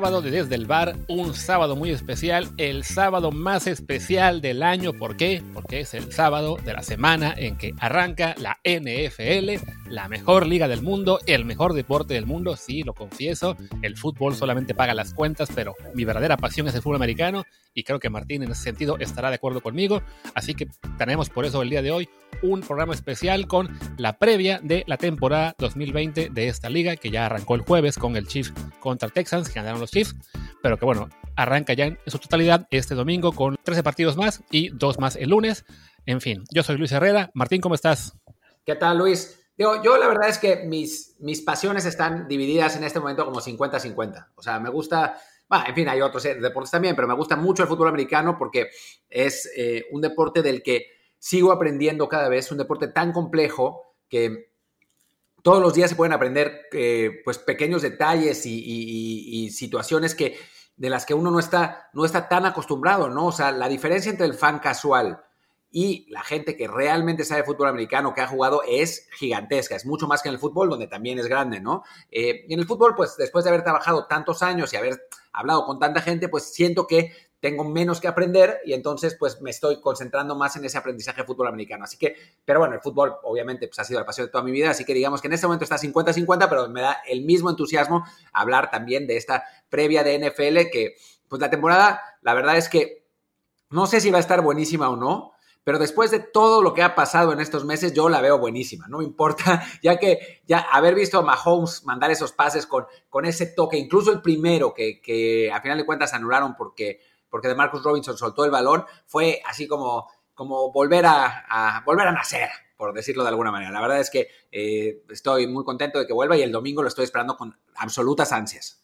sábado de Desde el Bar, un sábado muy especial, el sábado más especial del año. ¿Por qué? Porque es el sábado de la semana en que arranca la NFL, la mejor liga del mundo, el mejor deporte del mundo, sí, lo confieso. El fútbol solamente paga las cuentas, pero mi verdadera pasión es el fútbol americano y creo que Martín en ese sentido estará de acuerdo conmigo. Así que tenemos por eso el día de hoy un programa especial con la previa de la temporada 2020 de esta liga que ya arrancó el jueves con el Chiefs contra Texans, que ganaron los Chiefs, pero que bueno, arranca ya en su totalidad este domingo con 13 partidos más y dos más el lunes. En fin, yo soy Luis Herrera. Martín, ¿cómo estás? ¿Qué tal, Luis? Yo la verdad es que mis, mis pasiones están divididas en este momento como 50-50. O sea, me gusta, en fin, hay otros deportes también, pero me gusta mucho el fútbol americano porque es eh, un deporte del que sigo aprendiendo cada vez, un deporte tan complejo que todos los días se pueden aprender eh, pues pequeños detalles y, situaciones que, de las que uno no está, no está tan acostumbrado, ¿no? O sea, la diferencia entre el fan casual y la gente que realmente sabe fútbol americano, que ha jugado, es gigantesca. Es mucho más que en el fútbol, donde también es grande, ¿no? Eh, y en el fútbol, pues después de haber trabajado tantos años y haber hablado con tanta gente, pues siento que tengo menos que aprender y entonces pues me estoy concentrando más en ese aprendizaje de fútbol americano. Así que, pero bueno, el fútbol obviamente pues ha sido la pasión de toda mi vida, así que digamos que en este momento está 50-50, pero me da el mismo entusiasmo hablar también de esta previa de NFL que pues la temporada, la verdad es que no sé si va a estar buenísima o no, pero después de todo lo que ha pasado en estos meses, yo la veo buenísima, no me importa, ya que ya haber visto a Mahomes mandar esos pases con, con ese toque, incluso el primero que, que a final de cuentas anularon porque porque de Marcus Robinson soltó el balón, fue así como, como volver, a, volver a nacer, por decirlo de alguna manera. La verdad es que eh, estoy muy contento de que vuelva y el domingo lo estoy esperando con absolutas ansias.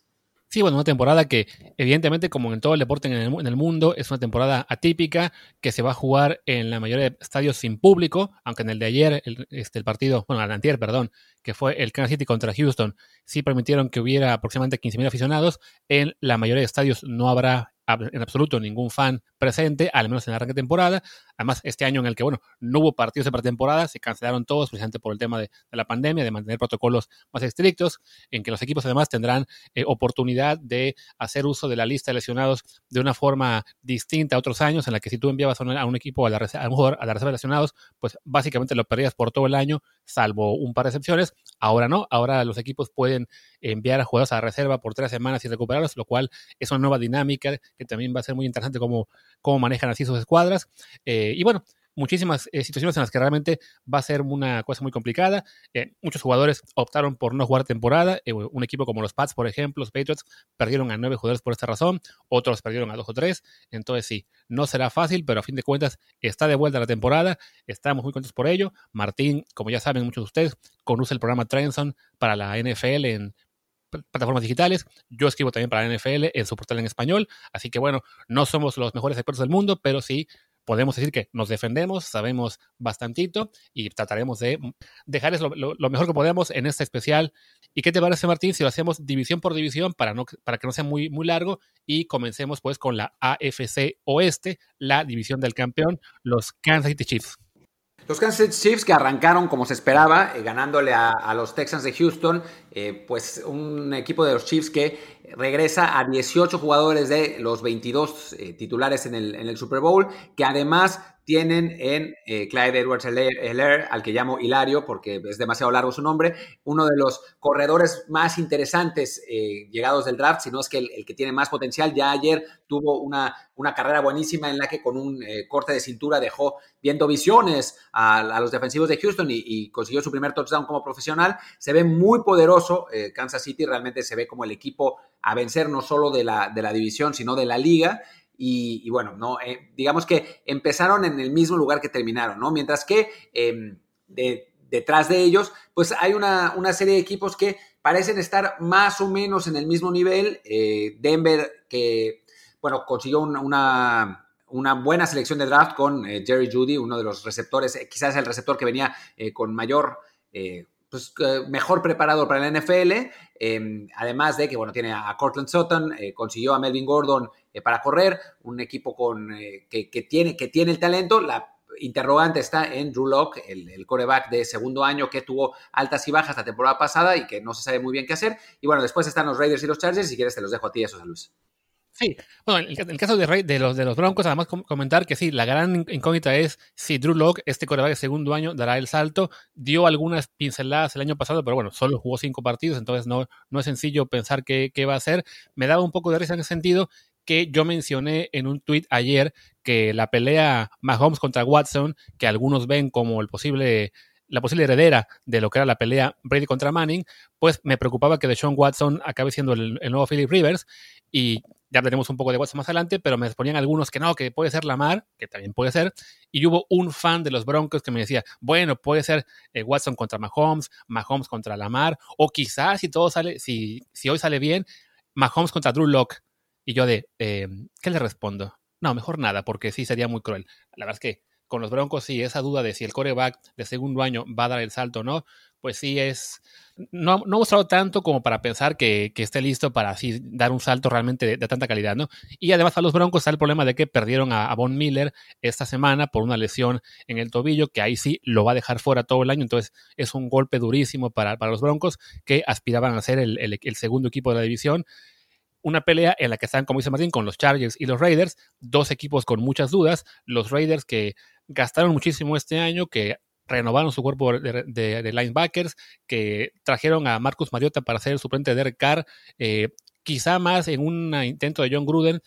Sí, bueno, una temporada que evidentemente como en todo el deporte en el, mundo es una temporada atípica que se va a jugar en la mayoría de estadios sin público, aunque en el de ayer, el, este, el partido, bueno, el antier, perdón, que fue el Kansas City contra Houston, sí permitieron que hubiera aproximadamente 15.000 aficionados, en la mayoría de estadios no habrá en absoluto ningún fan presente, al menos en la arranque de temporada. Además, este año en el que, bueno, no hubo partidos de pretemporada, se cancelaron todos precisamente por el tema de, la pandemia, de mantener protocolos más estrictos, en que los equipos además tendrán eh, oportunidad de hacer uso de la lista de lesionados de una forma distinta a otros años, en la que si tú enviabas a un, equipo a la, a, a la reserva de lesionados, pues básicamente lo perdías por todo el año, salvo un par de excepciones. Ahora no, ahora los equipos pueden enviar a jugadores a reserva por tres semanas y recuperarlos, lo cual es una nueva dinámica que también va a ser muy interesante cómo, cómo manejan así sus escuadras. Eh, y bueno, muchísimas eh, situaciones en las que realmente va a ser una cosa muy complicada. Eh, muchos jugadores optaron por no jugar temporada. un equipo como los Pats, por ejemplo, los Patriots, perdieron a nueve jugadores por esta razón. Otros perdieron a dos o tres. Entonces sí, no será fácil, pero a fin de cuentas está de vuelta la temporada. Estamos muy contentos por ello. Martín, como ya saben muchos de ustedes, conoce el programa Trenson para la NFL en plataformas digitales. Yo escribo también para la NFL en su portal en español. Así que bueno, no somos los mejores expertos del mundo, pero sí podemos decir que nos defendemos, sabemos bastantito y trataremos de dejarles lo, mejor que podemos en este especial. ¿Y qué te parece, Martín, si lo hacemos división por división para, no, para que no sea muy, muy largo y comencemos pues con la AFC Oeste, la división del campeón, los Kansas City Chiefs? Los Kansas City Chiefs que arrancaron como se esperaba, eh, ganándole a, los Texans de Houston, eh, pues un equipo de los Chiefs que regresa a 18 jugadores de los 22 eh, titulares en el, en el Super Bowl, que además tienen en eh, Clyde Edwards Heller, al que llamo Hilario porque es demasiado largo su nombre, uno de los corredores más interesantes eh, llegados del draft, si no es que el, que tiene más potencial. Ya ayer tuvo una, una carrera buenísima en la que con un eh, corte de cintura dejó viendo visiones a, los defensivos de Houston y, consiguió su primer touchdown como profesional. Se ve muy poderoso Kansas City, realmente se ve como el equipo a vencer no solo de la, de la división, sino de la liga. Y, bueno, no, eh, digamos que empezaron en el mismo lugar que terminaron, ¿no? Mientras que em, detrás de ellos, pues hay una, serie de equipos que parecen estar más o menos en el mismo nivel. Eh, Denver, que, bueno, consiguió una, una, buena selección de draft con eh, Jerry Judy, uno de los receptores, quizás el receptor que venía con mayor pues, mejor preparado para la NFL, em, además de que, bueno, tiene a Cortland Sutton, consiguió a Melvin Gordon eh, para correr, un equipo con, eh, que, tiene, que tiene el talento. La, interrogante está en Drew Locke, el, el, coreback de segundo año que tuvo altas y bajas la temporada pasada y que no se sabe muy bien qué hacer. Y bueno, después están los Raiders y los Chargers. Si quieres, te los dejo a ti, esos, Luis. Sí, bueno, en el caso de, de, los, de los Broncos, además comentar que sí, la gran incógnita es si Drew Locke, este coreback de segundo año, dará el salto. Dio algunas pinceladas el año pasado, pero bueno, solo jugó cinco partidos, entonces no, no es sencillo pensar qué, qué va a hacer. Me daba un poco de risa en ese sentido que yo mencioné en un tweet ayer que la pelea Mahomes contra Watson, que algunos ven como el posible la posible heredera de lo que era la pelea Brady contra Manning, pues me preocupaba que Deshaun Watson acabe siendo el, el nuevo Philip Rivers y ya hablaremos un poco de Watson más adelante, pero me ponían algunos que no, que puede ser Lamar, que también puede ser, y hubo un fan de los Broncos que me decía, bueno, puede ser eh, Watson contra Mahomes, Mahomes contra Lamar, o quizás si todo sale, si, si hoy sale bien, Mahomes contra Drew Locke. Y yo de, eh, ¿qué le respondo? No, mejor nada, porque sí sería muy cruel. La verdad es que con los Broncos sí, esa duda de si el coreback de segundo año va a dar el salto o no, pues sí es, no, no ha mostrado tanto como para pensar que, esté listo para así dar un salto realmente de, tanta calidad, ¿no? Y además a los Broncos está el problema de que perdieron a, Von Miller esta semana por una lesión en el tobillo, que ahí sí lo va a dejar fuera todo el año, entonces es un golpe durísimo para, los Broncos que aspiraban a ser el, el segundo equipo de la división. Una pelea en la que están, como dice Martín, con los Chargers y los Raiders, dos equipos con muchas dudas, los Raiders que gastaron muchísimo este año, que renovaron su cuerpo de, linebackers, que trajeron a Marcus Mariota para ser el suplente de Derek Carr, eh, quizá más en un intento de John Gruden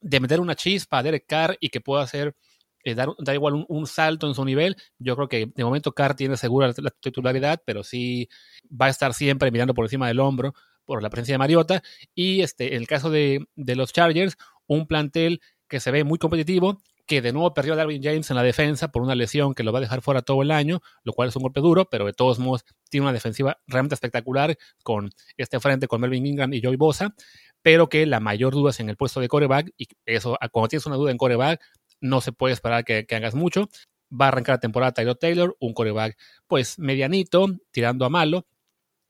de meter una chispa a Derek Carr y que pueda hacer eh, dar, igual un, salto en su nivel. Yo creo que de momento Carr tiene segura la titularidad, pero sí va a estar siempre mirando por encima del hombro por la presencia de Mariota. Y este, en el caso de, de los Chargers, un plantel que se ve muy competitivo, que de nuevo perdió a Darwin James en la defensa por una lesión que lo va a dejar fuera todo el año, lo cual es un golpe duro, pero de todos modos tiene una defensiva realmente espectacular con este frente con Melvin Ingram y Joey Bosa, pero que la mayor duda es en el puesto de coreback y eso, cuando tienes una duda en coreback, no se puede esperar que, hagas mucho. Va a arrancar la temporada Tyler Taylor, un coreback pues medianito, tirando a malo,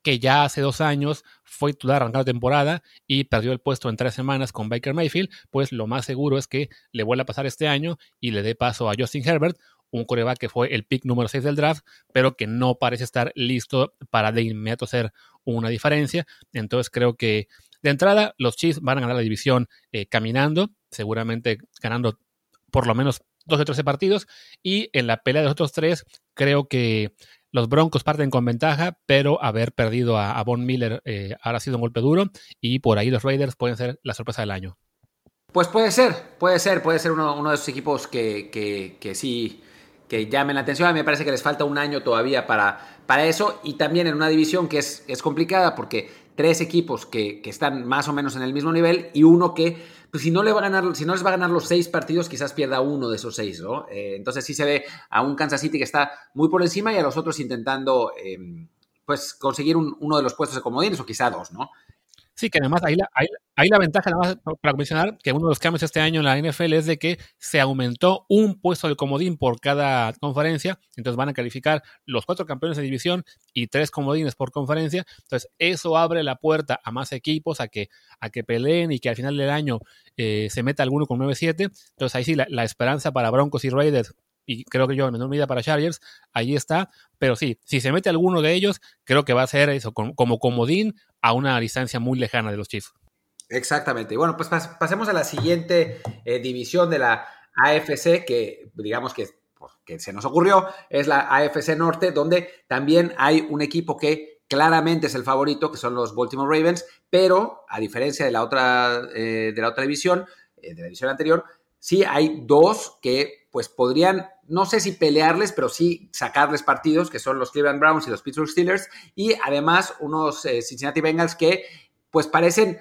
que ya hace dos años fue titular arrancando temporada y perdió el puesto en tres semanas con Baker Mayfield, pues lo más seguro es que le vuelva a pasar este año y le dé paso a Justin Herbert, un coreback que fue el pick número 6 del draft, pero que no parece estar listo para de inmediato hacer una diferencia. Entonces creo que de entrada los Chiefs van a ganar la división eh, caminando, seguramente ganando por lo menos dos o 13 partidos. Y en la pelea de los otros tres, creo que los Broncos parten con ventaja, pero haber perdido a, Von Miller eh, ha sido un golpe duro y por ahí los Raiders pueden ser la sorpresa del año. Pues puede ser, puede ser, puede ser uno, de esos equipos que, que, sí que llamen la atención. A mí me parece que les falta un año todavía para, para eso y también en una división que es, es complicada porque tres equipos que, que, están más o menos en el mismo nivel y uno que pues si no, le va a ganar, si no les va a ganar los seis partidos, quizás pierda uno de esos seis, ¿no? Eh, entonces sí se ve a un Kansas City que está muy por encima y a los otros intentando, em, pues, conseguir uno de los puestos de comodines o quizá dos, ¿no? Sí, que además ahí la, ahí, la ventaja, nada más para mencionar, que uno de los cambios este año en la NFL es de que se aumentó un puesto de comodín por cada conferencia, entonces van a calificar los cuatro campeones de división y tres comodines por conferencia, entonces eso abre la puerta a más equipos a que, a que peleen y que al final del año eh, se meta alguno con 9-7, entonces ahí sí la esperanza para Broncos y Raiders y creo que yo en menor medida para Chargers, ahí está. Pero sí, si se mete alguno de ellos, creo que va a ser eso, como, comodín a una distancia muy lejana de los Chiefs. Exactamente. Bueno, pues pasemos a la siguiente eh, división de la AFC, que digamos que, pues, que se nos ocurrió, es la AFC Norte, donde también hay un equipo que claramente es el favorito, que son los Baltimore Ravens, pero a diferencia de la otra, eh, de la otra división, eh, de la división anterior, sí hay dos que pues podrían, no sé si pelearles, pero sí sacarles partidos, que son los Cleveland Browns y los Pittsburgh Steelers, y además unos eh, Cincinnati Bengals que pues parecen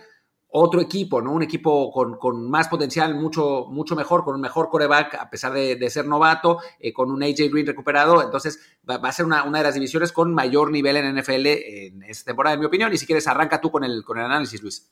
otro equipo, ¿no? Un equipo con, más potencial, mucho, mucho mejor, con un mejor coreback, a pesar de, ser novato, eh, con un AJ Green recuperado. Entonces, va, a ser una, una, de las divisiones con mayor nivel en NFL en esta temporada, en mi opinión. Y si quieres, arranca tú con el, con el análisis, Luis.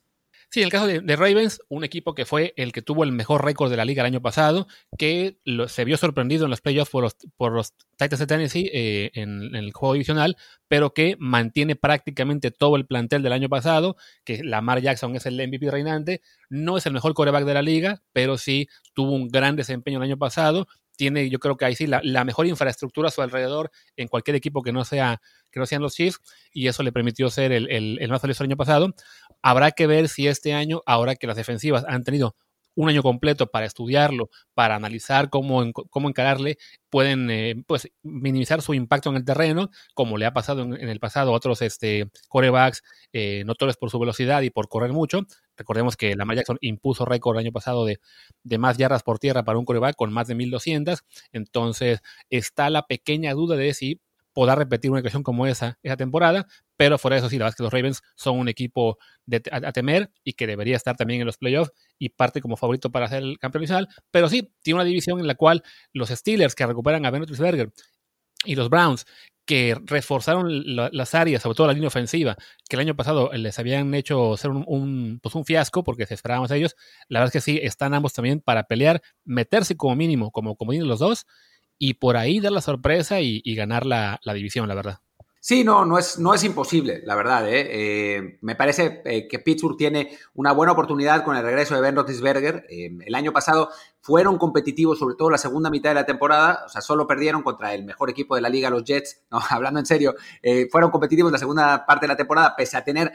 Sí, en el caso de, Ravens, un equipo que fue el que tuvo el mejor récord de la liga el año pasado, que se vio sorprendido en los playoffs por los, por los Titans de Tennessee eh, en, el juego divisional, pero que mantiene prácticamente todo el plantel del año pasado, que Lamar Jackson es el MVP reinante, no es el mejor coreback de la liga, pero sí tuvo un gran desempeño el año pasado tiene, yo creo que ahí sí, la, mejor infraestructura a su alrededor en cualquier equipo que no sea que no sean los Chiefs, y eso le permitió ser el, el, el más valioso el año pasado. Habrá que ver si este año, ahora que las defensivas han tenido un año completo para estudiarlo, para analizar cómo, cómo encararle, pueden eh, pues, minimizar su impacto en el terreno, como le ha pasado en, el pasado a otros este, corebacks eh, por su velocidad y por correr mucho. Recordemos que Lamar Jackson impuso récord el año pasado de, de más yardas por tierra para un coreback con más de 1200. Entonces está la pequeña duda de si podrá repetir una ecuación como esa esa temporada, pero fuera de eso sí, la verdad es que los Ravens son un equipo a, temer y que debería estar también en los playoffs y parte como favorito para ser el campeón nacional, pero sí, tiene una división en la cual los Steelers que recuperan a Ben Roethlisberger y los Browns que reforzaron las áreas, sobre todo la línea ofensiva, que el año pasado les habían hecho ser un, pues un fiasco porque se esperábamos a ellos, la verdad es que sí, están ambos también para pelear, meterse como mínimo, como, como los dos, y por ahí dar la sorpresa y, ganar la, división, la verdad. Sí, no, no es, no es imposible, la verdad. ¿eh? Eh, me parece eh, que Pittsburgh tiene una buena oportunidad con el regreso de Ben Roethlisberger. el año pasado fueron competitivos, sobre todo la segunda mitad de la temporada. O sea, solo perdieron contra el mejor equipo de la liga, los Jets. No, hablando en serio, fueron competitivos la segunda parte de la temporada, pese a tener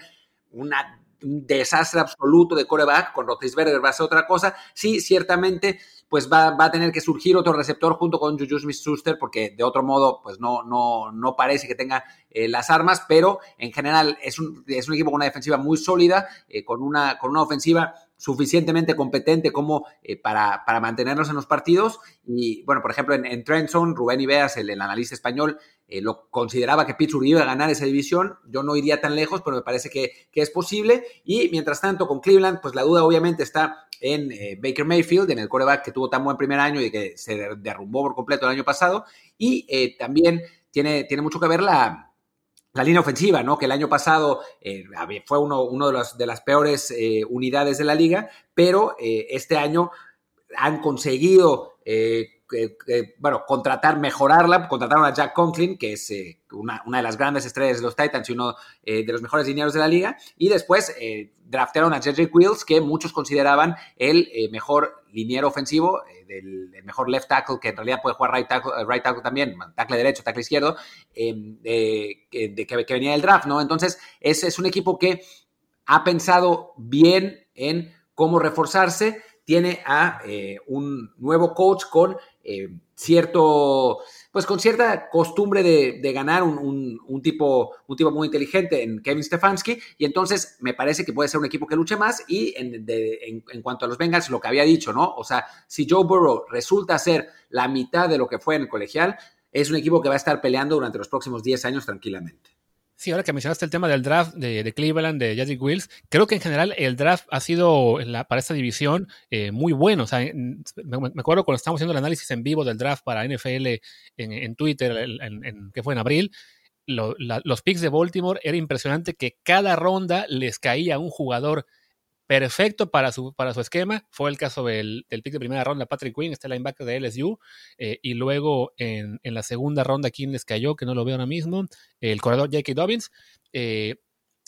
una, un desastre absoluto de coreback. Con Roethlisberger va a ser otra cosa. Sí, ciertamente pues va, a tener que surgir otro receptor junto con Juju Smith-Schuster, porque de otro modo, pues no, no, no parece que tenga eh, las armas, pero en general es un, es un, equipo con una defensiva muy sólida, eh, con, una, con una ofensiva suficientemente competente como eh, para, para, mantenernos en los partidos. Y bueno, por ejemplo, en, en Trenton, Rubén Ibeas, el, el analista español, lo consideraba que Pittsburgh iba a ganar esa división. Yo no iría tan lejos, pero me parece que, que es posible. Y mientras tanto, con Cleveland, pues la duda obviamente está en eh, Baker Mayfield, en el coreback que tuvo tan buen primer año y que se derrumbó por completo el año pasado. Y eh, también tiene, tiene mucho que ver la, la línea ofensiva, ¿no? Que el año pasado eh, fue uno, de, los, de, las peores unidades de la liga, pero este año han conseguido bueno, contratar, mejorarla. Contrataron a Jack Conklin, que es eh, una, de las grandes estrellas de los Titans y uno eh, de los mejores dineros de la liga. Y después eh, draftearon a J.J. Wills, que muchos consideraban el mejor liniero ofensivo, del, el mejor left tackle, que en realidad puede jugar right tackle, right tackle también, tackle derecho, tackle izquierdo, em, de, que, venía del draft, ¿no? Entonces, ese es un equipo que ha pensado bien en cómo reforzarse tiene a un nuevo coach con eh, cierto, pues con cierta costumbre de, ganar un, tipo, un tipo muy inteligente en Kevin Stefanski, y entonces me parece que puede ser un equipo que luche más, y en, en, cuanto a los Bengals, lo que había dicho, ¿no? O sea, si Joe Burrow resulta ser la mitad de lo que fue en el colegial, es un equipo que va a estar peleando durante los próximos 10 años tranquilamente. Sí, ahora que mencionaste el tema del draft de, Cleveland, de Jadrick Wills, creo que en general el draft ha sido para esta división eh, muy bueno. O sea, me, acuerdo cuando estábamos haciendo el análisis en vivo del draft para NFL en, Twitter, que fue en abril, los picks de Baltimore era impresionante que cada ronda les caía un jugador perfecto para su, para su esquema. Fue el caso del, pick de primera ronda, Patrick Quinn, este linebacker de LSU. Eh, y luego en, la segunda ronda, ¿quién les cayó? Que no lo veo ahora mismo. El corredor J.K. Dobbins. Eh,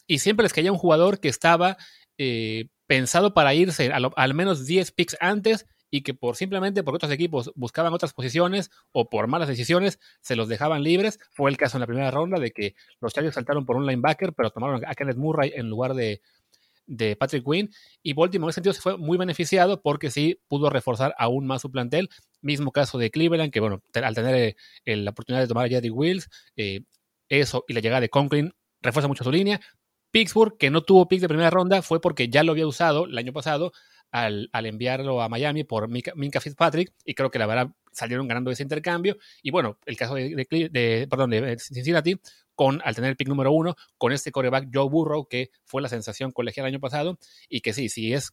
y siempre les caía un jugador que estaba eh, pensado para irse al menos 10 picks antes y que por simplemente porque otros equipos buscaban otras posiciones o por malas decisiones se los dejaban libres. Fue el caso en la primera ronda de que los Chargers saltaron por un linebacker, pero tomaron a Kenneth Murray en lugar de, de Patrick Quinn y Baltimore en ese sentido se fue muy beneficiado porque sí pudo reforzar aún más su plantel. Mismo caso de Cleveland, que bueno, al tener eh, la oportunidad de tomar a Jedi Wills, eh, eso y la llegada de Conklin refuerza mucho su línea. Pittsburgh, que no tuvo pick de primera ronda, fue porque ya lo había usado el año pasado al, enviarlo a Miami por Minka, Fitzpatrick, y creo que la verdad salieron ganando ese intercambio. Y bueno, el caso de, de, perdón, de Cincinnati, con, al tener el pick número uno, con este coreback Joe Burrow, que fue la sensación colegial el año pasado, y que sí, si es,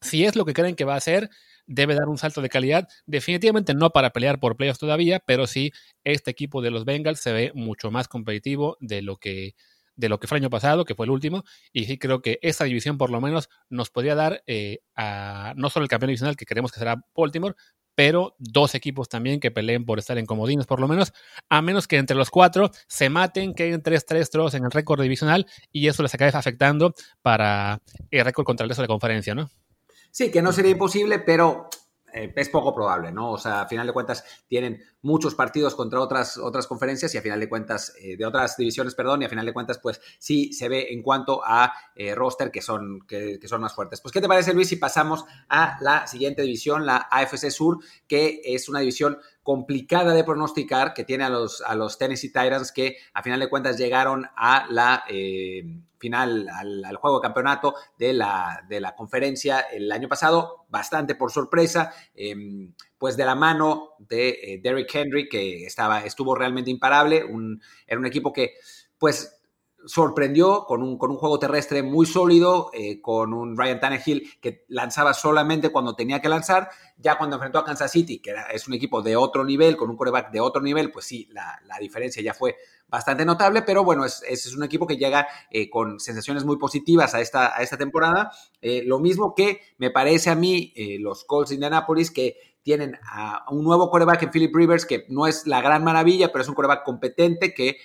si es lo que creen que va a hacer, debe dar un salto de calidad. Definitivamente no para pelear por playoffs todavía, pero sí este equipo de los Bengals se ve mucho más competitivo de lo que de lo que fue el año pasado, que fue el último, y sí creo que esta división por lo menos nos podría dar eh, a, no solo el campeón divisional que queremos que será Baltimore, pero dos equipos también que peleen por estar en comodines por lo menos, a menos que entre los cuatro se maten, que hay 3-3 trozos en el récord divisional y eso les acabe afectando para el récord contra el resto de la conferencia, ¿no? Sí, que no sería imposible, pero eh, es poco probable, ¿no? O sea, a final de cuentas tienen muchos partidos contra otras, otras conferencias y a final de cuentas, eh, de otras divisiones, perdón, y a final de cuentas, pues sí se ve en cuanto a eh, roster que son, que, son más fuertes. Pues, ¿qué te parece, Luis, si pasamos a la siguiente división, la AFC Sur, que es una división complicada de pronosticar, que tiene a los, a los Tennessee Titans que a final de cuentas llegaron a la final, al, juego de campeonato de la, de la conferencia el año pasado, bastante por sorpresa, em, pues de la mano de eh, Derrick Henry, que estaba, estuvo realmente imparable, era un equipo que pues sorprendió con un, con un juego terrestre muy sólido, eh, con un Ryan Tannehill que lanzaba solamente cuando tenía que lanzar. Ya cuando enfrentó a Kansas City, que es un equipo de otro nivel, con un quarterback de otro nivel, pues sí, la, diferencia ya fue bastante notable, pero bueno, es, es un equipo que llega eh, con sensaciones muy positivas a esta, a esta temporada. Lo mismo que me parece a mí los Colts de Indianapolis, que tienen a un nuevo quarterback en Philip Rivers, que no es la gran maravilla, pero es un quarterback competente que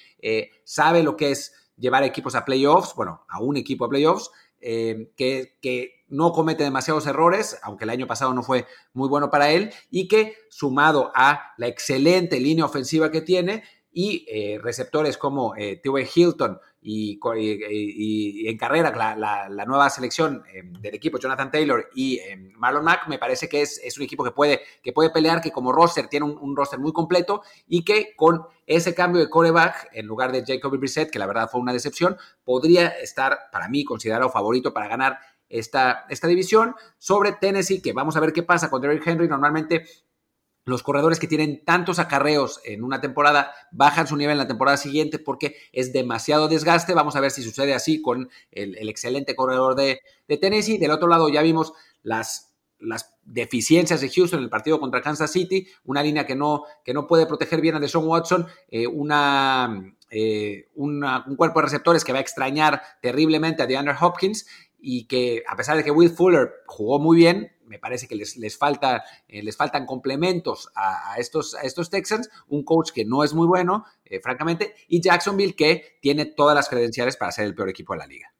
sabe lo que es llevar equipos a playoffs, bueno, a un equipo a playoffs, eh, que, que, no comete demasiados errores, aunque el año pasado no fue muy bueno para él, y que sumado a la excelente línea ofensiva que tiene y eh, receptores como eh, T.W. Hilton y, en carrera la, nueva selección em, del equipo, Jonathan Taylor y em, Marlon Mack, me parece que es, un equipo que puede, que puede pelear, que como roster tiene un, roster muy completo y que con ese cambio de coreback, en lugar de Jacoby Brissett, que la verdad fue una decepción, podría estar, para mí, considerado favorito para ganar esta, esta división sobre Tennessee, que vamos a ver qué pasa con Derrick Henry. Normalmente los corredores que tienen tantos acarreos en una temporada bajan su nivel en la temporada siguiente porque es demasiado desgaste. Vamos a ver si sucede así con el, excelente corredor de, Tennessee. Del otro lado ya vimos las, las deficiencias de Houston en el partido contra Kansas City, una línea que no, que no puede proteger bien a Deshaun Watson, eh, una, eh, un cuerpo de receptores que va a extrañar terriblemente a DeAndre Hopkins y que a pesar de que Will Fuller jugó muy bien, me parece que les, les, falta, eh, les faltan complementos a, estos, a estos Texans, un coach que no es muy bueno, eh, francamente, y Jacksonville que tiene todas las credenciales para ser el peor equipo de la liga.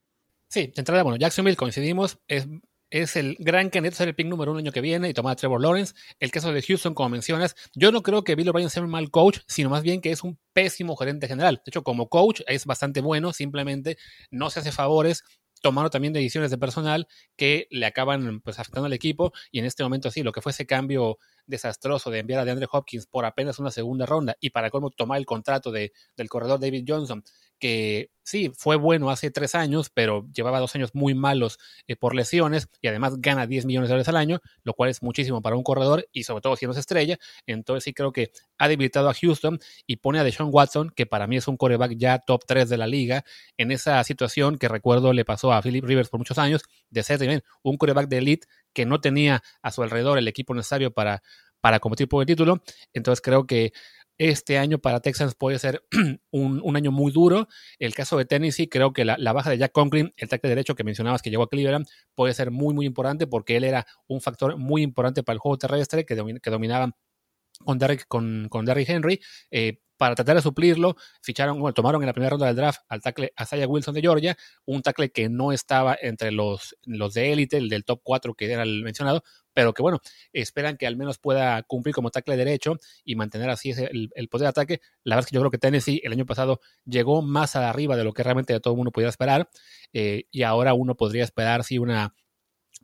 Sí, de entrada, bueno, Jacksonville coincidimos, es, es el gran candidato a ser el pick número uno el año que viene y tomar a Trevor Lawrence. El caso de Houston, como mencionas, yo no creo que Bill O'Brien sea un mal coach, sino más bien que es un pésimo gerente general. De hecho, como coach es bastante bueno, simplemente no se hace favores tomando también decisiones de personal que le acaban pues afectando al equipo y en este momento sí, lo que fue ese cambio desastroso de enviar a DeAndre Hopkins por apenas una segunda ronda y para cómo tomar el contrato de, del corredor David Johnson, que sí, fue bueno hace tres años, pero llevaba dos años muy malos eh, por lesiones y además gana 10 millones de dólares al año, lo cual es muchísimo para un corredor y sobre todo si no es estrella. Entonces sí creo que ha debilitado a Houston y pone a Deshaun Watson, que para mí es un coreback ya top 3 de la liga, en esa situación que recuerdo le pasó a Philip Rivers por muchos años, de ser también un coreback de elite que no tenía a su alrededor el equipo necesario para, para competir por el título. Entonces creo que este año para Texans puede ser un, año muy duro. El caso de Tennessee, creo que la, baja de Jack Conklin, el tackle derecho que mencionabas que llegó a Cleveland, puede ser muy, muy importante porque él era un factor muy importante para el juego terrestre que, que dominaba con Derrick, con, con Henry. Eh, para tratar de suplirlo, ficharon, bueno, tomaron en la primera ronda del draft al tackle Asaya Wilson de Georgia, un tackle que no estaba entre los, los de élite, el del top 4 que era el mencionado, pero que bueno, esperan que al menos pueda cumplir como tackle derecho y mantener así el, poder de ataque. La verdad es que yo creo que Tennessee el año pasado llegó más arriba de lo que realmente todo el mundo podía esperar eh, y ahora uno podría esperar sí una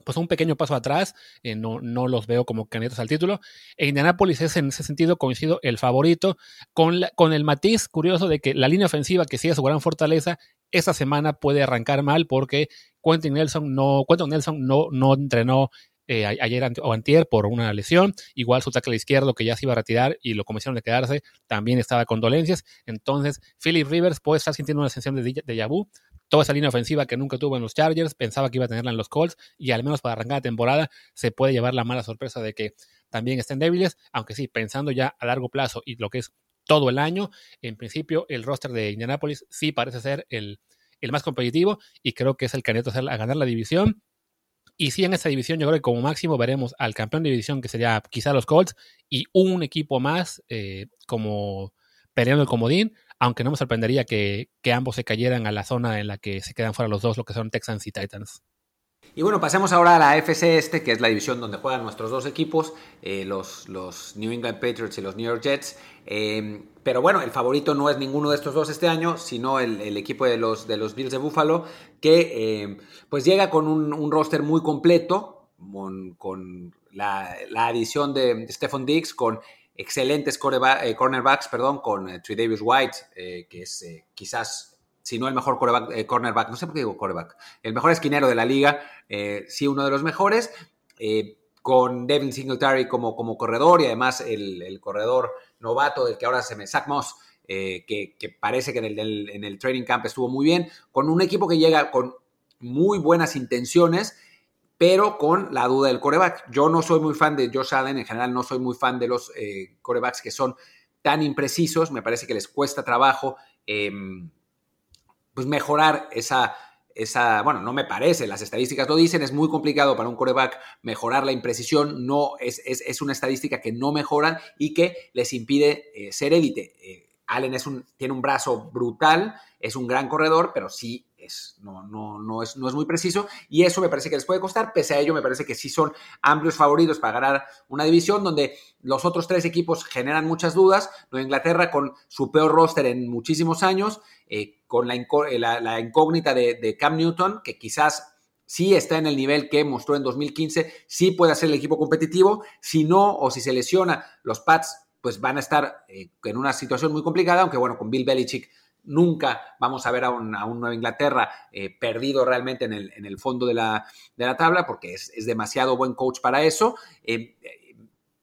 pues un pequeño paso atrás, eh, no, no, los veo como candidatos al título. E Indianapolis es en ese sentido, coincido, el favorito, con, con el matiz curioso de que la línea ofensiva, que sigue su gran fortaleza, esta semana puede arrancar mal porque Quentin Nelson no, Quentin Nelson no, no entrenó eh, ayer o antier por una lesión. Igual su tackle izquierdo que ya se iba a retirar y lo convencieron de quedarse, también estaba con dolencias. Entonces, Philip Rivers puede estar sintiendo una sensación de, de Yabu. Toda esa línea ofensiva que nunca tuvo en los Chargers, pensaba que iba a tenerla en los Colts y al menos para arrancar la temporada se puede llevar la mala sorpresa de que también estén débiles, aunque sí, pensando ya a largo plazo y lo que es todo el año, en principio el roster de Indianapolis sí parece ser el, el más competitivo y creo que es el candidato a ganar la división. Y sí, en esta división yo creo que como máximo veremos al campeón de división, que sería quizá los Colts, y un equipo más eh, como peleando el comodín, aunque no me sorprendería que, ambos se cayeran a la zona en la que se quedan fuera los dos, lo que son Texans y Titans. Y bueno, pasemos ahora a la FC este, que es la división donde juegan nuestros dos equipos, eh, los, los, New England Patriots y los New York Jets. Eh, pero bueno, el favorito no es ninguno de estos dos este año, sino el, equipo de los, de los Bills de Buffalo, que eh, pues llega con un, roster muy completo, con, la, adición de Stephon Diggs, con excelentes cornerbacks, perdón, con Davis White, que es quizás si no el mejor eh, cornerback, no sé por qué digo cornerback, el mejor esquinero de la liga, eh, sí uno de los mejores, eh, con Devin Singletary como, como corredor y además el, corredor novato, el que ahora se me, Zach Moss, que, parece que en el, en el training camp estuvo muy bien, con un equipo que llega con muy buenas intenciones, pero con la duda del coreback. Yo no soy muy fan de Josh Allen, en general no soy muy fan de los corebacks que son tan imprecisos, me parece que les cuesta trabajo. Em, pues mejorar esa, esa, bueno, no me parece, las estadísticas lo dicen, es muy complicado para un coreback mejorar la imprecisión, no, es, es, una estadística que no mejoran y que les impide eh, ser élite. Eh, Allen es un, tiene un brazo brutal, es un gran corredor, pero sí no, es, muy preciso y eso me parece que les puede costar. Pese a ello, me parece que sí son amplios favoritos para ganar una división donde los otros tres equipos generan muchas dudas. Nueva Inglaterra con su peor roster en muchísimos años, eh, con la, la, incógnita de, de Cam Newton, que quizás sí está en el nivel que mostró en 2015, sí puede ser el equipo competitivo. Si no, o si se lesiona, los Pats pues van a estar eh, en una situación muy complicada, aunque bueno, con Bill Belichick nunca vamos a ver a un, Nueva Inglaterra eh, perdido realmente en el, en el fondo de la, de la, tabla, porque es, demasiado buen coach para eso. Eh,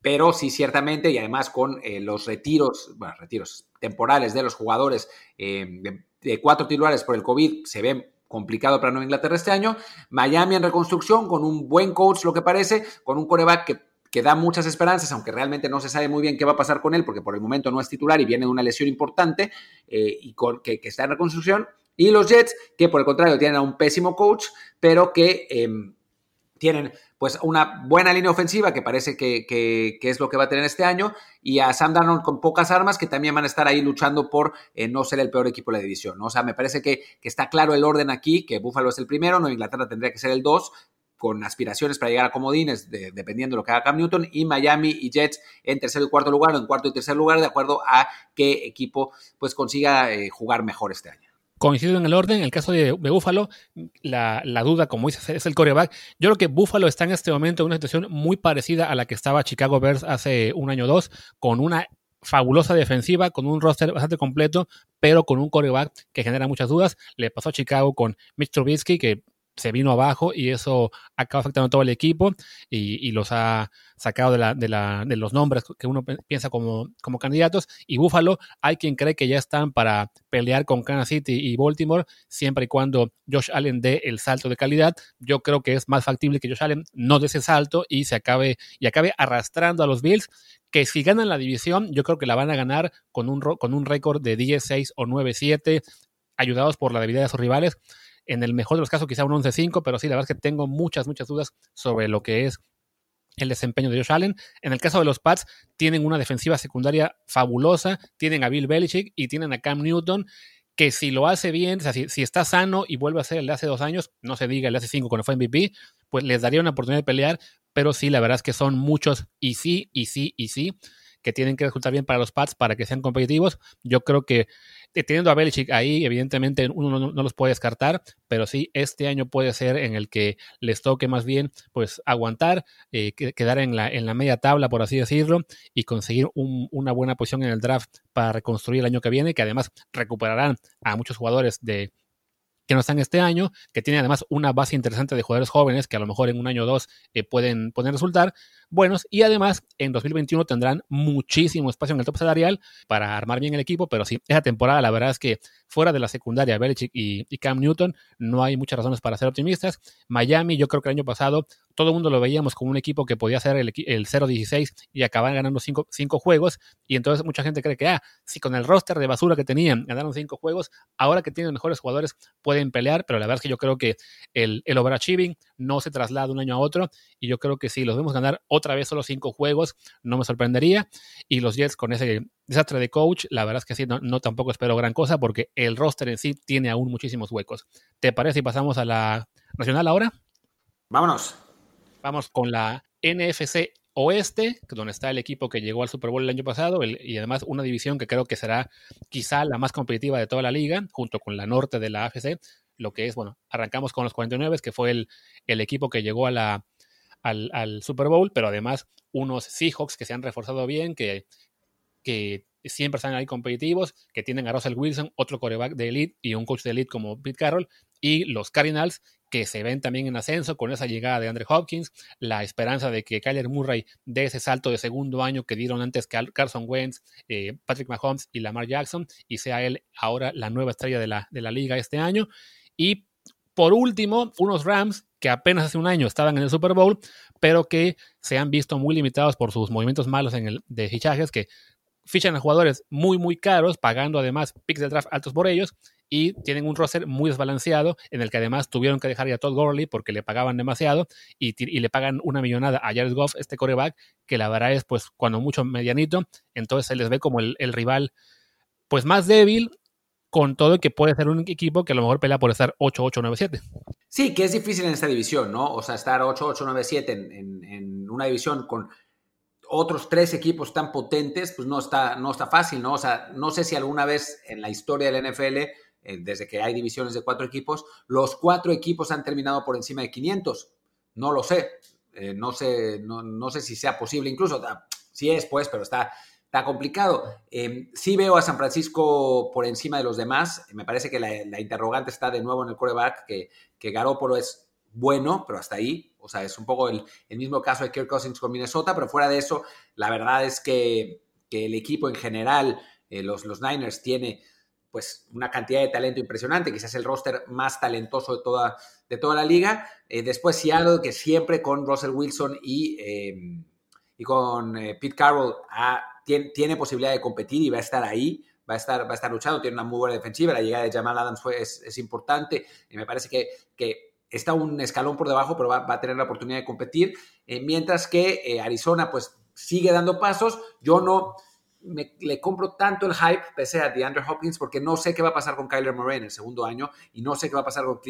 pero sí, ciertamente, y además con los retiros, bueno, retiros temporales de los jugadores de, de, cuatro titulares por el COVID, se ve complicado para Nueva Inglaterra este año. Miami en reconstrucción, con un buen coach, lo que parece, con un coreback que que da muchas esperanzas, aunque realmente no se sabe muy bien qué va a pasar con él, porque por el momento no es titular y viene de una lesión importante eh, y con, que, está en reconstrucción. Y los Jets, que por el contrario tienen a un pésimo coach, pero que em, tienen pues una buena línea ofensiva que parece que, es lo que va a tener este año y a Sam Darnold con pocas armas que también van a estar ahí luchando por eh, no ser el peor equipo de la división. O sea, me parece que, que, está claro el orden aquí, que Buffalo es el primero, Nueva Inglaterra tendría que ser el dos, con aspiraciones para llegar a comodines, dependiendo de lo que haga Cam Newton, y Miami y Jets en tercer y cuarto lugar, o en cuarto y tercer lugar, de acuerdo a qué equipo pues consiga eh, jugar mejor este año. Coincido en el orden. En el caso de, Buffalo, la, duda, como dices, es el coreback. Yo creo que Buffalo está en este momento en una situación muy parecida a la que estaba Chicago Bears hace un año o dos, con una fabulosa defensiva, con un roster bastante completo, pero con un coreback que genera muchas dudas. Le pasó a Chicago con Mitch Trubisky, que se vino abajo y eso acaba afectando a todo el equipo y, los ha sacado de, la, de, la, de, los nombres que uno piensa como, como candidatos. Y Buffalo, hay quien cree que ya están para pelear con Kansas City y Baltimore, siempre y cuando Josh Allen dé el salto de calidad. Yo creo que es más factible que Josh Allen no dé ese salto y se acabe, y acabe arrastrando a los Bills, que si ganan la división, yo creo que la van a ganar con un, con un récord de 10-6 o 9-7, ayudados por la debilidad de sus rivales en el mejor de los casos quizá un 11-5, pero sí, la verdad es que tengo muchas, muchas dudas sobre lo que es el desempeño de Josh Allen. En el caso de los Pats, tienen una defensiva secundaria fabulosa, tienen a Bill Belichick y tienen a Cam Newton, que si lo hace bien, o sea, si, está sano y vuelve a ser el de hace dos años, no se diga el de hace cinco cuando fue MVP, pues les daría una oportunidad de pelear, pero sí, la verdad es que son muchos y sí, y sí, y sí, que tienen que resultar bien para los Pats para que sean competitivos. Yo creo que teniendo a Belichick ahí, evidentemente uno no, los puede descartar, pero sí, este año puede ser en el que les toque más bien pues aguantar, eh, quedar en la, en la media tabla, por así decirlo, y conseguir una buena posición en el draft para reconstruir el año que viene, que además recuperarán a muchos jugadores de que no están este año, que tiene además una base interesante de jugadores jóvenes que a lo mejor en un año o dos eh, pueden, pueden resultar, buenos y además en 2021 tendrán muchísimo espacio en el top salarial para armar bien el equipo, pero sí, esa temporada la verdad es que fuera de la secundaria Belichick y, Cam Newton no hay muchas razones para ser optimistas. Miami yo creo que el año pasado todo el mundo lo veíamos como un equipo que podía ser el, el 0-16 y acabar ganando 5 juegos y entonces mucha gente cree que, ah, si con el roster de basura que tenían ganaron 5 juegos, ahora que tienen mejores jugadores pueden pelear, pero la verdad es que yo creo que el, el overachieving no se traslada de un año a otro y yo creo que si los vemos ganar otra vez solo cinco juegos, no me sorprendería. Y los Jets con ese desastre de coach, la verdad es que sí, no, tampoco espero gran cosa porque el roster en sí tiene aún muchísimos huecos. ¿Te parece si pasamos a la nacional ahora? Vámonos. Vamos con la NFC Oeste, donde está el equipo que llegó al Super Bowl el año pasado, y además una división que creo que será quizá la más competitiva de toda la liga, junto con la norte de la AFC, lo que es, bueno, arrancamos con los 49, que fue el, el equipo que llegó a la, al, al, Super Bowl, pero además unos Seahawks que se han reforzado bien, que, que siempre están ahí competitivos, que tienen a Russell Wilson, otro coreback de elite y un coach de elite como Pete Carroll, y los Cardinals, que se ven también en ascenso con esa llegada de Andre Hopkins, la esperanza de que Kyler Murray dé ese salto de segundo año que dieron antes Carson Wentz, eh, Patrick Mahomes y Lamar Jackson, y sea él ahora la nueva estrella de la, de la liga este año. Y por último, unos Rams que apenas hace un año estaban en el Super Bowl, pero que se han visto muy limitados por sus movimientos malos en el, de fichajes, que fichan a jugadores muy, muy caros, pagando además picks de draft altos por ellos, y tienen un roster muy desbalanceado, en el que además tuvieron que dejar ya a Todd Gurley porque le pagaban demasiado, y, le pagan una millonada a Jared Goff, este coreback, que la verdad es, pues, cuando mucho medianito, entonces se les ve como el, rival, pues, más débil, con todo que puede ser un equipo que a lo mejor pelea por estar 8-8-9-7. Sí, que es difícil en esta división, ¿no? O sea, estar 8-8-9-7 en, en, en una división con otros tres equipos tan potentes, pues no está, no está fácil, ¿no? O sea, no sé si alguna vez en la historia del NFL, desde que hay divisiones de cuatro equipos, los cuatro equipos han terminado por encima de 500. No lo sé. Eh, no sé, no, no, sé si sea posible, incluso sí es, pues, pero está, está complicado. Eh, sí veo a San Francisco por encima de los demás. Me parece que la, la interrogante está de nuevo en el coreback, que, que Garópolo es bueno, pero hasta ahí. O sea, es un poco el, el, mismo caso de Kirk Cousins con Minnesota, pero fuera de eso, la verdad es que, que el equipo en general, eh, los, los Niners, tiene pues una cantidad de talento impresionante, quizás el roster más talentoso de toda, de toda la liga. Eh, después Seattle, que siempre con Russell Wilson y, eh, y con eh, Pete Carroll ha, tiene, posibilidad de competir y va a estar ahí, va a estar, va a estar luchando, tiene una muy buena defensiva, la llegada de Jamal Adams fue, es, es importante y me parece que, que está un escalón por debajo, pero va, va a tener la oportunidad de competir, eh, mientras que eh, Arizona pues sigue dando pasos. Yo no me, le compro tanto el hype, pese a DeAndre Hopkins, porque no sé qué va a pasar con Kyler Murray en el segundo año y no sé qué va a pasar con,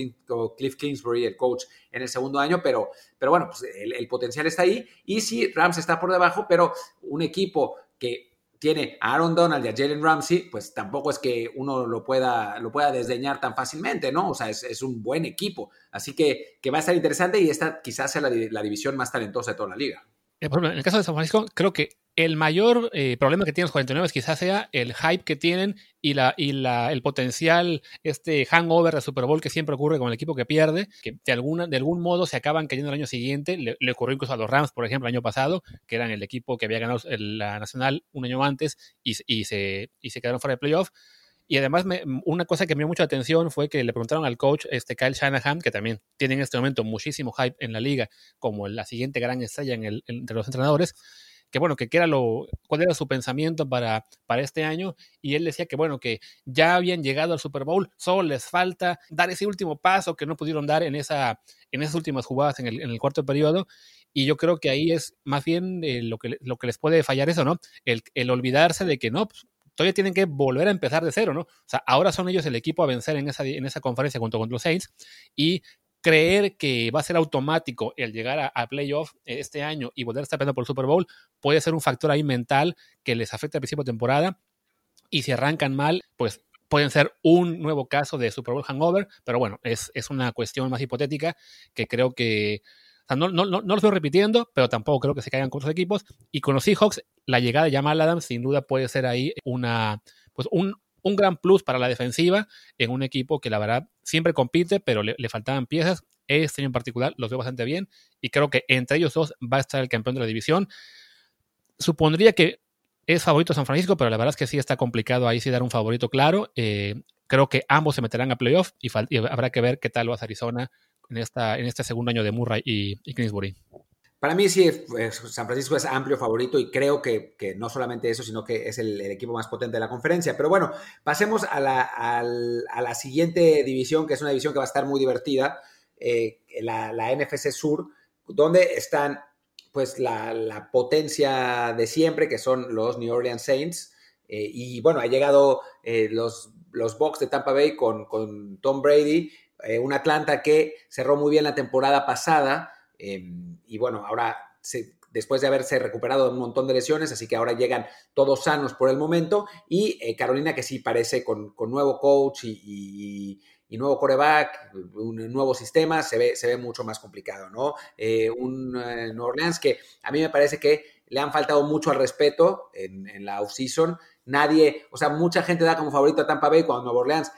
Cliff Kingsbury, el coach, en el segundo año, pero, pero bueno, pues el, potencial está ahí. Y sí, Rams está por debajo, pero un equipo que tiene a Aaron Donald y a Jalen Ramsey, pues tampoco es que uno lo pueda, lo pueda desdeñar tan fácilmente, ¿no? O sea, es, es un buen equipo. Así que, que, va a estar interesante y esta quizás sea la, la división más talentosa de toda la liga. Eh, en el caso de San Francisco, creo que el mayor eh, problema que tienen los 49 quizás sea el hype que tienen y, la, y la, el potencial, este hangover de Super Bowl que siempre ocurre con el equipo que pierde, que de, alguna, de algún modo se acaban cayendo el año siguiente. Le, ocurrió incluso a los Rams, por ejemplo, el año pasado, que eran el equipo que había ganado la Nacional un año antes y, y, se, y se quedaron fuera de playoff. Y además, una cosa que me dio mucha atención fue que le preguntaron al coach este Kyle Shanahan, que también tiene en este momento muchísimo hype en la liga, como la siguiente gran estrella en el, entre los entrenadores, que bueno, que, era lo, cuál era su pensamiento para, para este año, y él decía que bueno, que ya habían llegado al Super Bowl, solo les falta dar ese último paso que no pudieron dar en, esa, en esas últimas jugadas en el, en el cuarto periodo, y yo creo que ahí es más bien eh, lo, que, lo que les puede fallar eso, ¿no? El, el olvidarse de que no, pues, todavía tienen que volver a empezar de cero, ¿no? O sea, ahora son ellos el equipo a vencer en esa, en esa conferencia junto con los Saints y creer que va a ser automático el llegar a, a playoff este año y volver a estar peleando por el Super Bowl puede ser un factor ahí mental que les afecta al principio de temporada y si arrancan mal, pues pueden ser un nuevo caso de Super Bowl hangover, pero bueno, es, es una cuestión más hipotética que creo que o sea, no, no, no, lo estoy repitiendo, pero tampoco creo que se caigan con otros equipos. Y con los Seahawks, la llegada de Jamal Adams sin duda puede ser ahí una, pues un, un gran plus para la defensiva en un equipo que la verdad siempre compite, pero le, faltaban piezas. Este año en particular los veo bastante bien y creo que entre ellos dos va a estar el campeón de la división. Supondría que es favorito San Francisco, pero la verdad es que sí está complicado ahí sí dar un favorito claro. Eh, creo que ambos se meterán a playoff y, y, habrá que ver qué tal lo hace Arizona en, esta, en este segundo año de Murray y, y Kingsbury. Para mí sí, San Francisco es amplio favorito y creo que, que no solamente eso, sino que es el, equipo más potente de la conferencia. Pero bueno, pasemos a la, a, a la, siguiente división, que es una división que va a estar muy divertida, eh, la, la, NFC Sur, donde están pues la, la, potencia de siempre, que son los New Orleans Saints. Eh, y bueno, ha llegado eh, los, los Bucks de Tampa Bay con, con Tom Brady eh, un Atlanta que cerró muy bien la temporada pasada y bueno, ahora después de haberse recuperado un montón de lesiones, así que ahora llegan todos sanos por el momento y eh, Carolina que sí parece con, nuevo coach y, nuevo coreback, un nuevo sistema, se ve, se ve mucho más complicado, ¿no? Eh, un New Orleans que a mí me parece que le han faltado mucho al respeto en, en la offseason. Nadie, o sea, mucha gente da como favorito a Tampa Bay cuando Nueva Orleans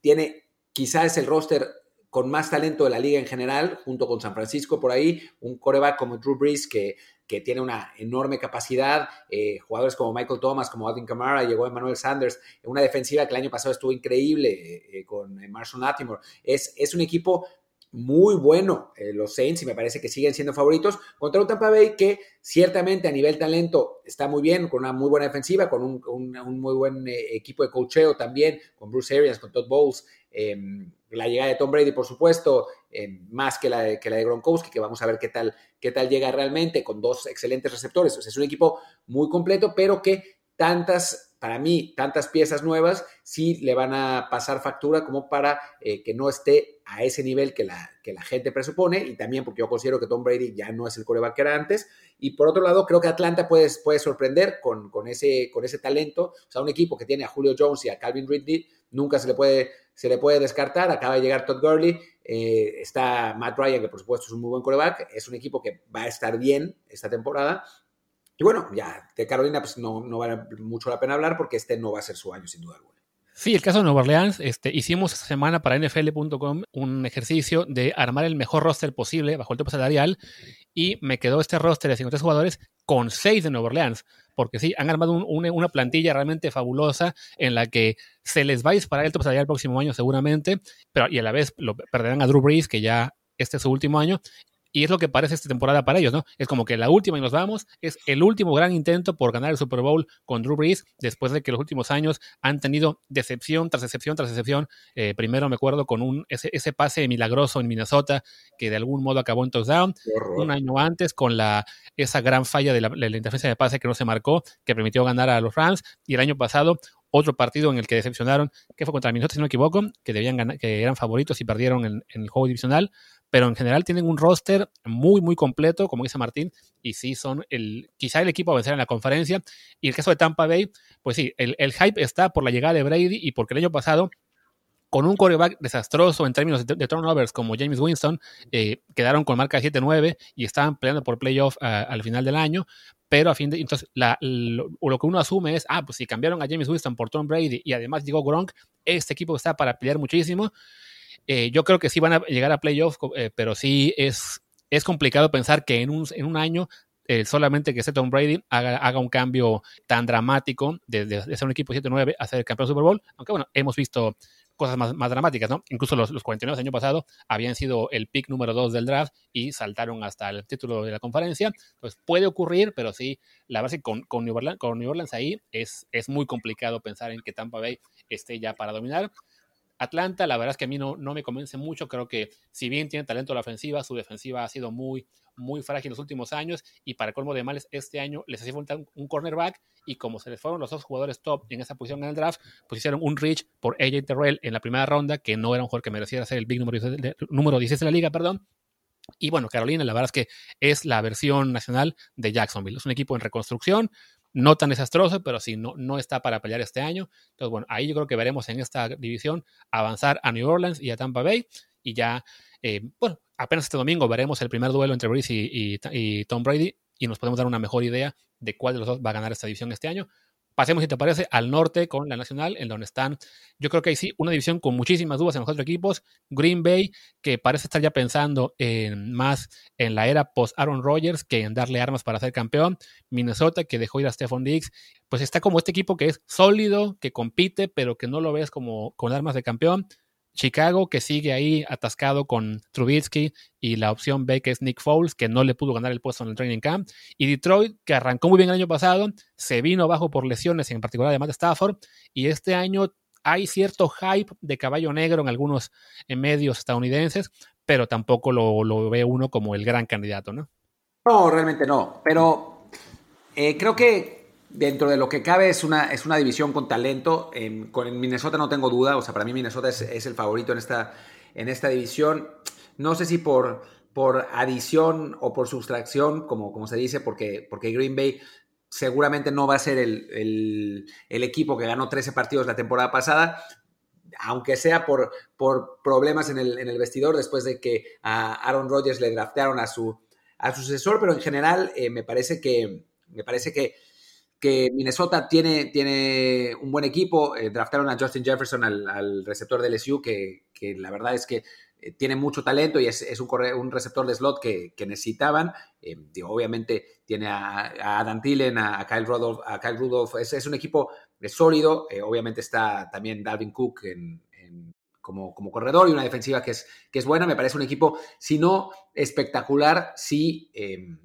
tiene quizás el roster con más talento de la liga en general, junto con San Francisco por ahí, un coreback como Drew Brees que, que tiene una enorme capacidad, eh, jugadores como Michael Thomas, como Alvin Kamara, llegó Emmanuel Sanders, una defensiva que el año pasado estuvo increíble eh, eh, con Marshall Latimore. Es, es un equipo muy bueno eh, los Saints y me parece que siguen siendo favoritos contra un Tampa Bay que ciertamente a nivel talento está muy bien, con una muy buena defensiva, con un, muy buen eh, equipo de cocheo también, con Bruce Arians, con Todd Bowles, em, la llegada de Tom Brady por supuesto, em, más que la, de, la de Gronkowski, que vamos a ver qué tal, qué tal llega realmente, con dos excelentes receptores, o sea, es un equipo muy completo, pero que tantas para mí, tantas piezas nuevas sí le van a pasar factura como para eh, que no esté a ese nivel que la, que la gente presupone y también porque yo considero que Tom Brady ya no es el coreback que era antes. Y por otro lado, creo que Atlanta puede, puede sorprender con, con, ese, con ese talento. O sea, un equipo que tiene a Julio Jones y a Calvin Ridley nunca se le puede, se le puede descartar. Acaba de llegar Todd Gurley, eh, está Matt Ryan, que por supuesto es un muy buen coreback. Es un equipo que va a estar bien esta temporada y bueno, ya de Carolina pues no, no vale mucho la pena hablar porque este no va a ser su año sin duda alguna. Sí, el caso de Nueva Orleans, este, hicimos esta semana para NFL.com un ejercicio de armar el mejor roster posible bajo el tope salarial y me quedó este roster de 53 jugadores con 6 de Nueva Orleans, porque sí, han armado una plantilla realmente fabulosa en la que se les va a disparar el tope salarial el próximo año seguramente, pero y a la vez lo perderán a Drew Brees, que ya este es su último año, y es lo que parece esta temporada para ellos, ¿no? Es como que la última y nos vamos, es el último gran intento por ganar el Super Bowl con Drew Brees, después de que los últimos años han tenido decepción tras decepción tras decepción. Eh, primero me acuerdo con un, ese, ese, pase milagroso en Minnesota, que de algún modo acabó en touchdown. Un año antes con la, esa gran falla de la, de la interferencia de pase que no se marcó, que permitió ganar a los Rams. Y el año pasado otro partido en el que decepcionaron, que fue contra Minnesota, si no me equivoco, que debían ganar, que eran favoritos y perdieron en, el juego divisional, pero en general tienen un roster muy, muy completo, como dice Martín, y sí son el, quizá el equipo a vencer en la conferencia. Y el caso de Tampa Bay, pues sí, el, hype está por la llegada de Brady y porque el año pasado con un coreback desastroso en términos de, turnovers como James Winston, eh, quedaron con marca 7-9 y estaban peleando por playoff ah, al final del año, pero a fin de entonces lo, que uno asume es, ah, pues si cambiaron a James Winston por Tom Brady y además llegó Gronk, este equipo está para pelear muchísimo. Eh, yo creo que sí van a llegar a playoffs, eh, pero sí es, es complicado pensar que en un, en un año solamente que Tom Brady haga, haga, un cambio tan dramático de, de, ser un equipo 7-9 a ser campeón Super Bowl, aunque bueno, hemos visto cosas más, más dramáticas, ¿no? Incluso los, los 49 del año pasado habían sido el pick número 2 del draft y saltaron hasta el título de la conferencia. Entonces puede ocurrir, pero sí, la verdad es que con, con, New, Orleans, con New Orleans ahí es, es muy complicado pensar en que Tampa Bay esté ya para dominar. Atlanta, la verdad es que a mí no, no me convence mucho. Creo que si bien tiene talento la ofensiva, su defensiva ha sido muy, muy frágil en los últimos años y para colmo de males este año les hacía falta un, cornerback y como se les fueron los dos jugadores top en esa posición en el draft, pues hicieron un reach por AJ Terrell en la primera ronda, que no era un jugador que mereciera ser el big número 16 de, número 16 de la liga, perdón. Y bueno, Carolina, la verdad es que es la versión nacional de Jacksonville. Es un equipo en reconstrucción, no tan desastroso, pero sí, no, no está para pelear este año. Entonces, bueno, ahí yo creo que veremos en esta división avanzar a New Orleans y a Tampa Bay y ya, eh, bueno, apenas este domingo veremos el primer duelo entre Breeze y, Tom Brady y nos podemos dar una mejor idea de cuál de los dos va a ganar esta división este año. Pasemos, si te parece, al norte con la Nacional, en donde están, yo creo que hay sí, una división con muchísimas dudas en los cuatro equipos. Green Bay, que parece estar ya pensando en, más en la era post-Aaron Rodgers que en darle armas para ser campeón. Minnesota, que dejó ir a Stephon Diggs, pues está como este equipo que es sólido, que compite, pero que no lo ves como con armas de campeón. Chicago, que sigue ahí atascado con Trubisky y la opción B, que es Nick Foles, que no le pudo ganar el puesto en el training camp. Y Detroit, que arrancó muy bien el año pasado, se vino abajo por lesiones, en particular de Matt Stafford, y este año hay cierto hype de caballo negro en algunos medios estadounidenses, pero tampoco lo, ve uno como el gran candidato, ¿no? No, realmente no, pero eh, creo que dentro de lo que cabe es una, es una división con talento. con Minnesota no tengo duda, o sea, para mí Minnesota es, el favorito en esta, en esta división. No sé si por, por adición o por sustracción, como, como se dice, porque, porque Green Bay seguramente no va a ser el, equipo que ganó 13 partidos la temporada pasada, aunque sea por, por problemas en el, en el, vestidor después de que a Aaron Rodgers le draftearon a su, a su sucesor, pero en general eh, me parece que, me parece que, que Minnesota tiene, tiene un buen equipo. Eh, draftaron a Justin Jefferson, al, receptor del LSU, que, que, la verdad es que eh, tiene mucho talento y es, es un, un, receptor de slot que, que necesitaban. obviamente tiene a, Adam Thielen, a, Kyle Rudolph, a Kyle Rudolph. Es, es un equipo sólido. obviamente está también Dalvin Cook en, como, como, corredor y una defensiva que es, que es buena. Me parece un equipo, si no espectacular, sí, em,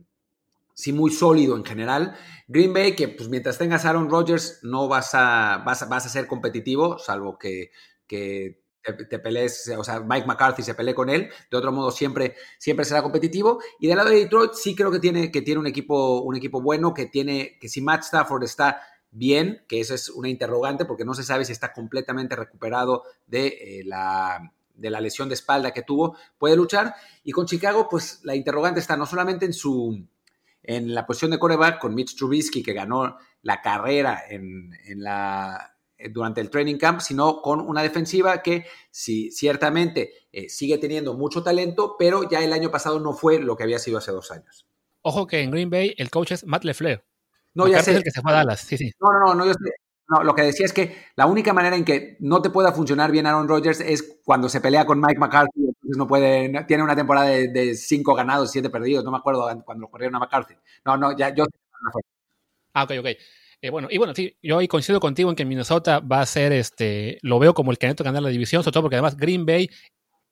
sí muy sólido en general. Green Bay, que pues mientras tengas Aaron Rodgers no vas a, vas, vas a ser competitivo, salvo que, que te, pelees, o sea, Mike McCarthy se pelee con él, de otro modo siempre, siempre será competitivo. Y del lado de Detroit sí creo que tiene, que tiene un, equipo, un equipo bueno, que tiene, que si Matt Stafford está bien, que eso es una interrogante porque no se sabe si está completamente recuperado de, eh, la, de la lesión de espalda que tuvo, puede luchar. Y con Chicago, pues la interrogante está no solamente en su en la posición de coreback con Mitch Trubisky, que ganó la carrera en, la, durante el training camp, sino con una defensiva que sí, ciertamente eh, sigue teniendo mucho talento, pero ya el año pasado no fue lo que había sido hace dos años. Ojo que en Green Bay el coach es Matt LeFleur. No, ya sé. Es el que se fue a Dallas, sí, sí. No, no, no, yo No, lo que decía es que la única manera en que no te pueda funcionar bien Aaron Rodgers es cuando se pelea con Mike McCarthy. No puede, tiene una temporada de, cinco ganados, siete perdidos. No me acuerdo cuando lo corrieron a McCarthy. No, no, ya yo. Ah, ok, ok. Eh, bueno, y bueno, sí, yo coincido contigo en que Minnesota va a ser, este, lo veo como el candidato a ganar la división, sobre todo porque además Green Bay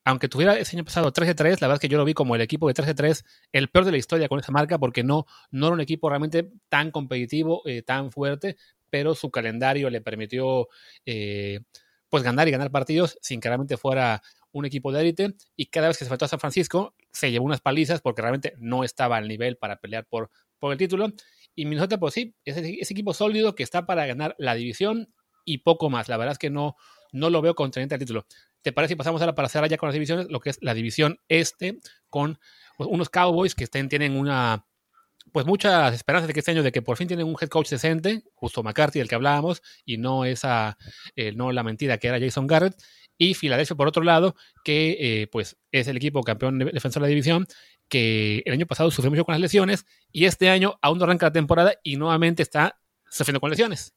aunque tuviera ese año pasado 13 3, la verdad es que yo lo vi como el equipo de 13 3, el peor de la historia con esa marca, porque no, no era un equipo realmente tan competitivo, eh, tan fuerte, pero su calendario le permitió eh, pues ganar y ganar partidos sin que realmente fuera un equipo de élite. Y cada vez que se faltó a San Francisco, se llevó unas palizas porque realmente no estaba al nivel para pelear por, el título. Y Minnesota, pues sí, es ese equipo sólido que está para ganar la división y poco más. La verdad es que no, no lo veo contendiente al título. ¿Te parece si pasamos ahora para cerrar ya con las divisiones? Lo que es la división este, con pues, unos Cowboys que estén, tienen una pues muchas esperanzas de que este año de que por fin tienen un head coach decente, justo McCarthy, del que hablábamos, y no esa, eh, no la mentira que era Jason Garrett, y Filadelfia por otro lado, que eh, pues es el equipo campeón defensor de la división, que el año pasado sufrió mucho con las lesiones, y este año aún no arranca la temporada y nuevamente está sufriendo con lesiones.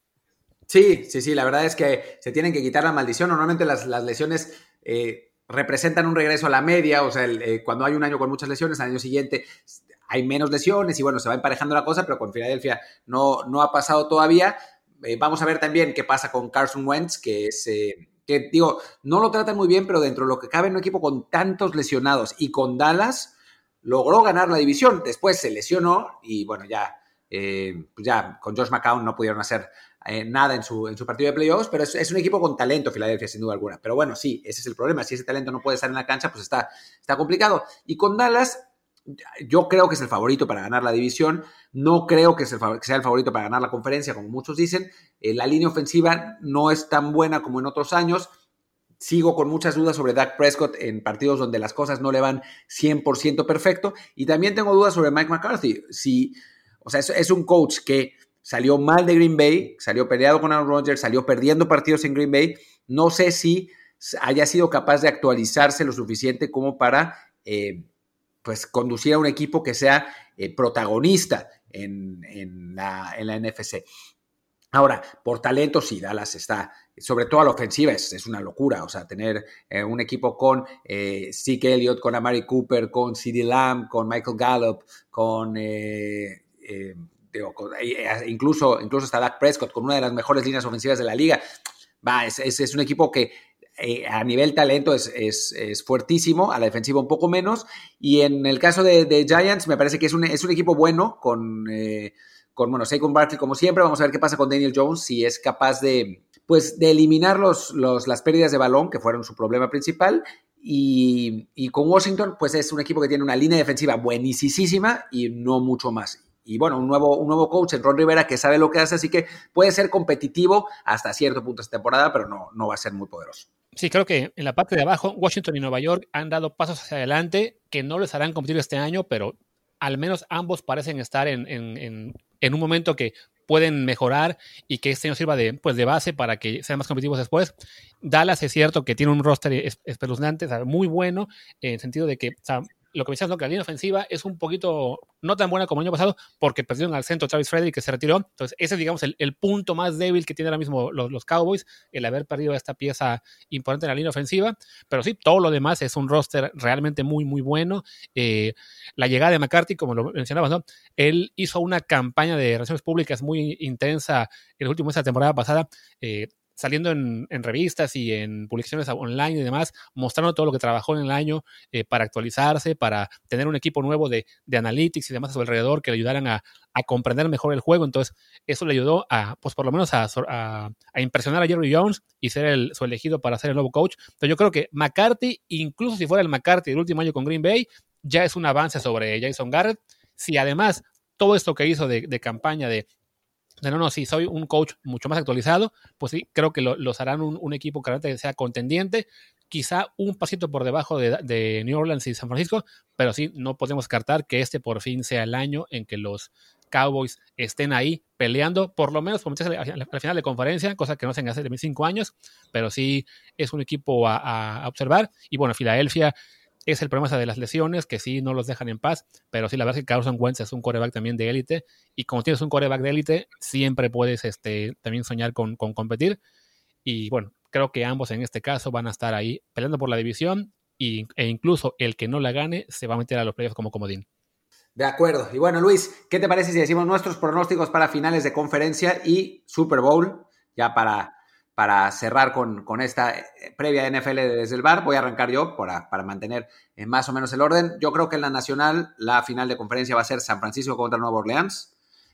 Sí, sí, sí, la verdad es que se tienen que quitar la maldición. Normalmente las, lesiones eh, representan un regreso a la media, o sea, eh, cuando hay un año con muchas lesiones, al año siguiente hay menos lesiones y bueno, se va emparejando la cosa, pero con Filadelfia no, no ha pasado todavía. Vamos a ver también qué pasa con Carson Wentz, que es, que digo, no lo tratan muy bien, pero dentro de lo que cabe en un equipo con tantos lesionados y con Dallas, logró ganar la división. Después se lesionó y bueno, ya, pues ya con Josh McCown no pudieron hacer eh, nada en su, en su partido de playoffs, pero es, un equipo con talento, Filadelfia, sin duda alguna. Pero bueno, sí, ese es el problema. Si ese talento no puede estar en la cancha, pues está, está complicado. Y con Dallas, yo creo que es el favorito para ganar la división. No creo que, sea el favorito para ganar la conferencia, como muchos dicen. Eh, la línea ofensiva no es tan buena como en otros años. Sigo con muchas dudas sobre Dak Prescott en partidos donde las cosas no le van 100% perfecto. Y también tengo dudas sobre Mike McCarthy. Si, o sea, es un coach que salió mal de Green Bay, salió peleado con Aaron Rodgers, salió perdiendo partidos en Green Bay. No sé si haya sido capaz de actualizarse lo suficiente como para eh, pues conducir a un equipo que sea eh, protagonista en, la, NFC. Ahora, por talento, sí, Dallas está, sobre todo a la ofensiva, es, una locura. O sea, tener eh, un equipo con eh, Zeke Elliott, con Amari Cooper, con CD Lamb, con Michael Gallup, con eh, incluso, incluso hasta Dak Prescott con una de las mejores líneas ofensivas de la liga. Va, es, es, un equipo que eh, a nivel talento es, es, fuertísimo, a la defensiva un poco menos. Y en el caso de, Giants, me parece que es un, es equipo bueno con, eh, con bueno, Saquon Barkley como siempre. Vamos a ver qué pasa con Daniel Jones, si es capaz de, pues, de eliminar los, las pérdidas de balón, que fueron su problema principal. Y, y, con Washington, pues es un equipo que tiene una línea defensiva buenísima y no mucho más y bueno, un nuevo, un nuevo coach en Ron Rivera que sabe lo que hace, así que puede ser competitivo hasta cierto punto esta temporada, pero no, no va a ser muy poderoso. Sí, creo que en la parte de abajo, Washington y Nueva York han dado pasos hacia adelante que no les harán competir este año, pero al menos ambos parecen estar en, en un momento que pueden mejorar y que este año sirva de, pues, de base para que sean más competitivos después. Dallas es cierto que tiene un roster espeluznante, muy bueno, en el sentido de que lo que me decías, ¿no? que la línea ofensiva es un poquito no tan buena como el año pasado porque perdieron al centro Travis Frederick que se retiró. Entonces, ese es, digamos, el, el punto más débil que tienen ahora mismo los, los, Cowboys, el haber perdido esta pieza importante en la línea ofensiva. Pero sí, todo lo demás es un roster realmente muy, muy bueno. Eh, la llegada de McCarthy, como lo mencionabas, ¿no? Él hizo una campaña de relaciones públicas muy intensa en el último mes de la temporada pasada. Eh, saliendo en, revistas y en publicaciones online y demás, mostrando todo lo que trabajó en el año eh, para actualizarse, para tener un equipo nuevo de, analytics y demás a su alrededor que le ayudaran a, comprender mejor el juego. Entonces, eso le ayudó a, pues por lo menos a, impresionar a Jerry Jones y ser el, su elegido para ser el nuevo coach. Entonces, yo creo que McCarthy, incluso si fuera el McCarthy del último año con Green Bay, ya es un avance sobre Jason Garrett. Si además todo esto que hizo de campaña de no, no, si soy un coach mucho más actualizado, pues sí, creo que los harán un, equipo que sea contendiente, quizá un pasito por debajo de, New Orleans y San Francisco, pero sí, no podemos descartar que este por fin sea el año en que los Cowboys estén ahí peleando, por lo menos por meterse al, final de conferencia, cosa que no se hace de cinco años, pero sí es un equipo a, a observar. Y bueno, Filadelfia es el problema de las lesiones, que sí no los dejan en paz, pero sí, la verdad es que Carson Wentz es un coreback también de élite, y como tienes un coreback de élite, siempre puedes este, también soñar con, competir. Y bueno, creo que ambos en este caso van a estar ahí peleando por la división, y, e incluso el que no la gane se va a meter a los playoffs como comodín. De acuerdo. Y bueno, Luis, ¿qué te parece si decimos nuestros pronósticos para finales de conferencia y Super Bowl? Ya para para cerrar con, esta eh, previa NFL desde el bar, voy a arrancar yo para, para mantener eh, más o menos el orden. Yo creo que en la nacional la final de conferencia va a ser San Francisco contra Nueva Orleans,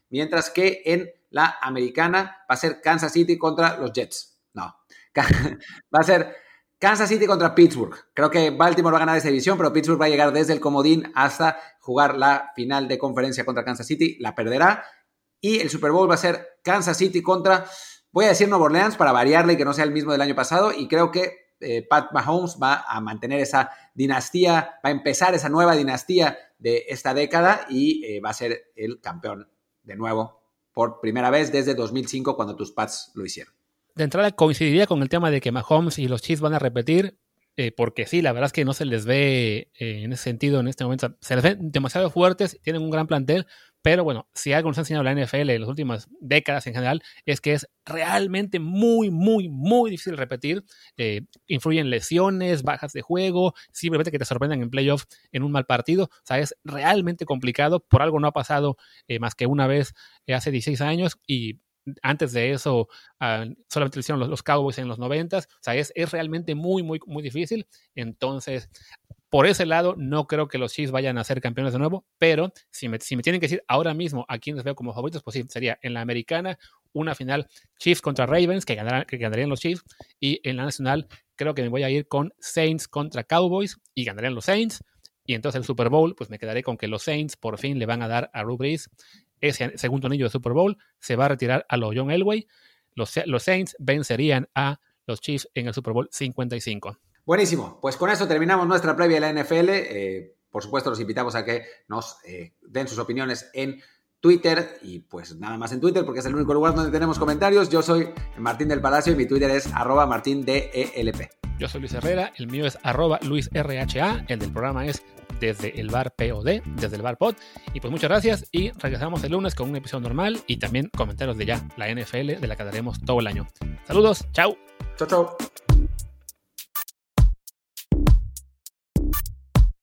mientras que en la americana va a ser Kansas City contra los Jets. No, va a ser Kansas City contra Pittsburgh. Creo que Baltimore va a ganar esa división, pero Pittsburgh va a llegar desde el comodín hasta jugar la final de conferencia contra Kansas City. La perderá. Y el Super Bowl va a ser Kansas City contra Voy a decir Nueva Orleans para variarle y que no sea el mismo del año pasado y creo que eh, Pat Mahomes va a mantener esa dinastía, va a empezar esa nueva dinastía de esta década y eh, va a ser el campeón de nuevo por primera vez desde 2005 cuando tus Pats lo hicieron. De entrada coincidiría con el tema de que Mahomes y los Chiefs van a repetir, eh, porque sí, la verdad es que no se les ve en ese sentido en este momento, se les ven demasiado fuertes, tienen un gran plantel, pero bueno, si algo nos ha enseñado la NFL en las últimas décadas en general, es que es realmente muy, muy, muy difícil repetir. Eh, influyen lesiones, bajas de juego, simplemente que te sorprendan en playoffs en un mal partido. O sea, es realmente complicado. Por algo no ha pasado eh, más que una vez eh, hace 16 años y antes de eso ah, solamente lo hicieron los, Cowboys en los 90. O sea, es realmente muy, muy, muy difícil. Entonces, por ese lado, no creo que los Chiefs vayan a ser campeones de nuevo, pero si me, tienen que decir ahora mismo a quiénes veo como favoritos, pues sí, sería en la americana una final Chiefs contra Ravens, que, que ganarían los Chiefs, y en la nacional creo que me voy a ir con Saints contra Cowboys y ganarían los Saints. Y entonces el Super Bowl, pues me quedaré con que los Saints por fin le van a dar a Drew ese segundo anillo de Super Bowl, se va a retirar a los John Elway. Los, los Saints vencerían a los Chiefs en el Super Bowl 55. Buenísimo, pues con eso terminamos nuestra previa de la NFL. Eh, por supuesto, los invitamos a que nos eh, den sus opiniones en Twitter y pues nada más en Twitter porque es el único lugar donde tenemos comentarios. Yo soy Martín del Palacio y mi Twitter es arroba martindelp. Yo soy Luis Herrera, el mío es arroba luisrha, el del programa es desde el bar POD, desde el bar POD. Y pues muchas gracias y regresamos el lunes con un episodio normal y también comentarios de ya la NFL de la que daremos todo el año. Saludos, chao. Chao, chao.